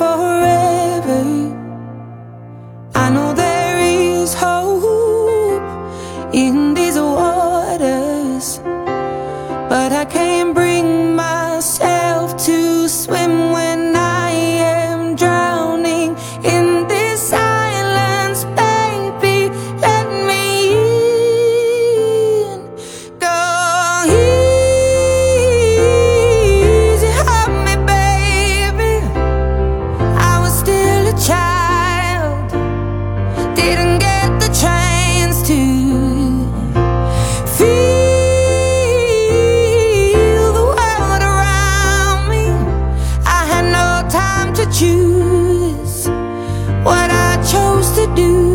hands do.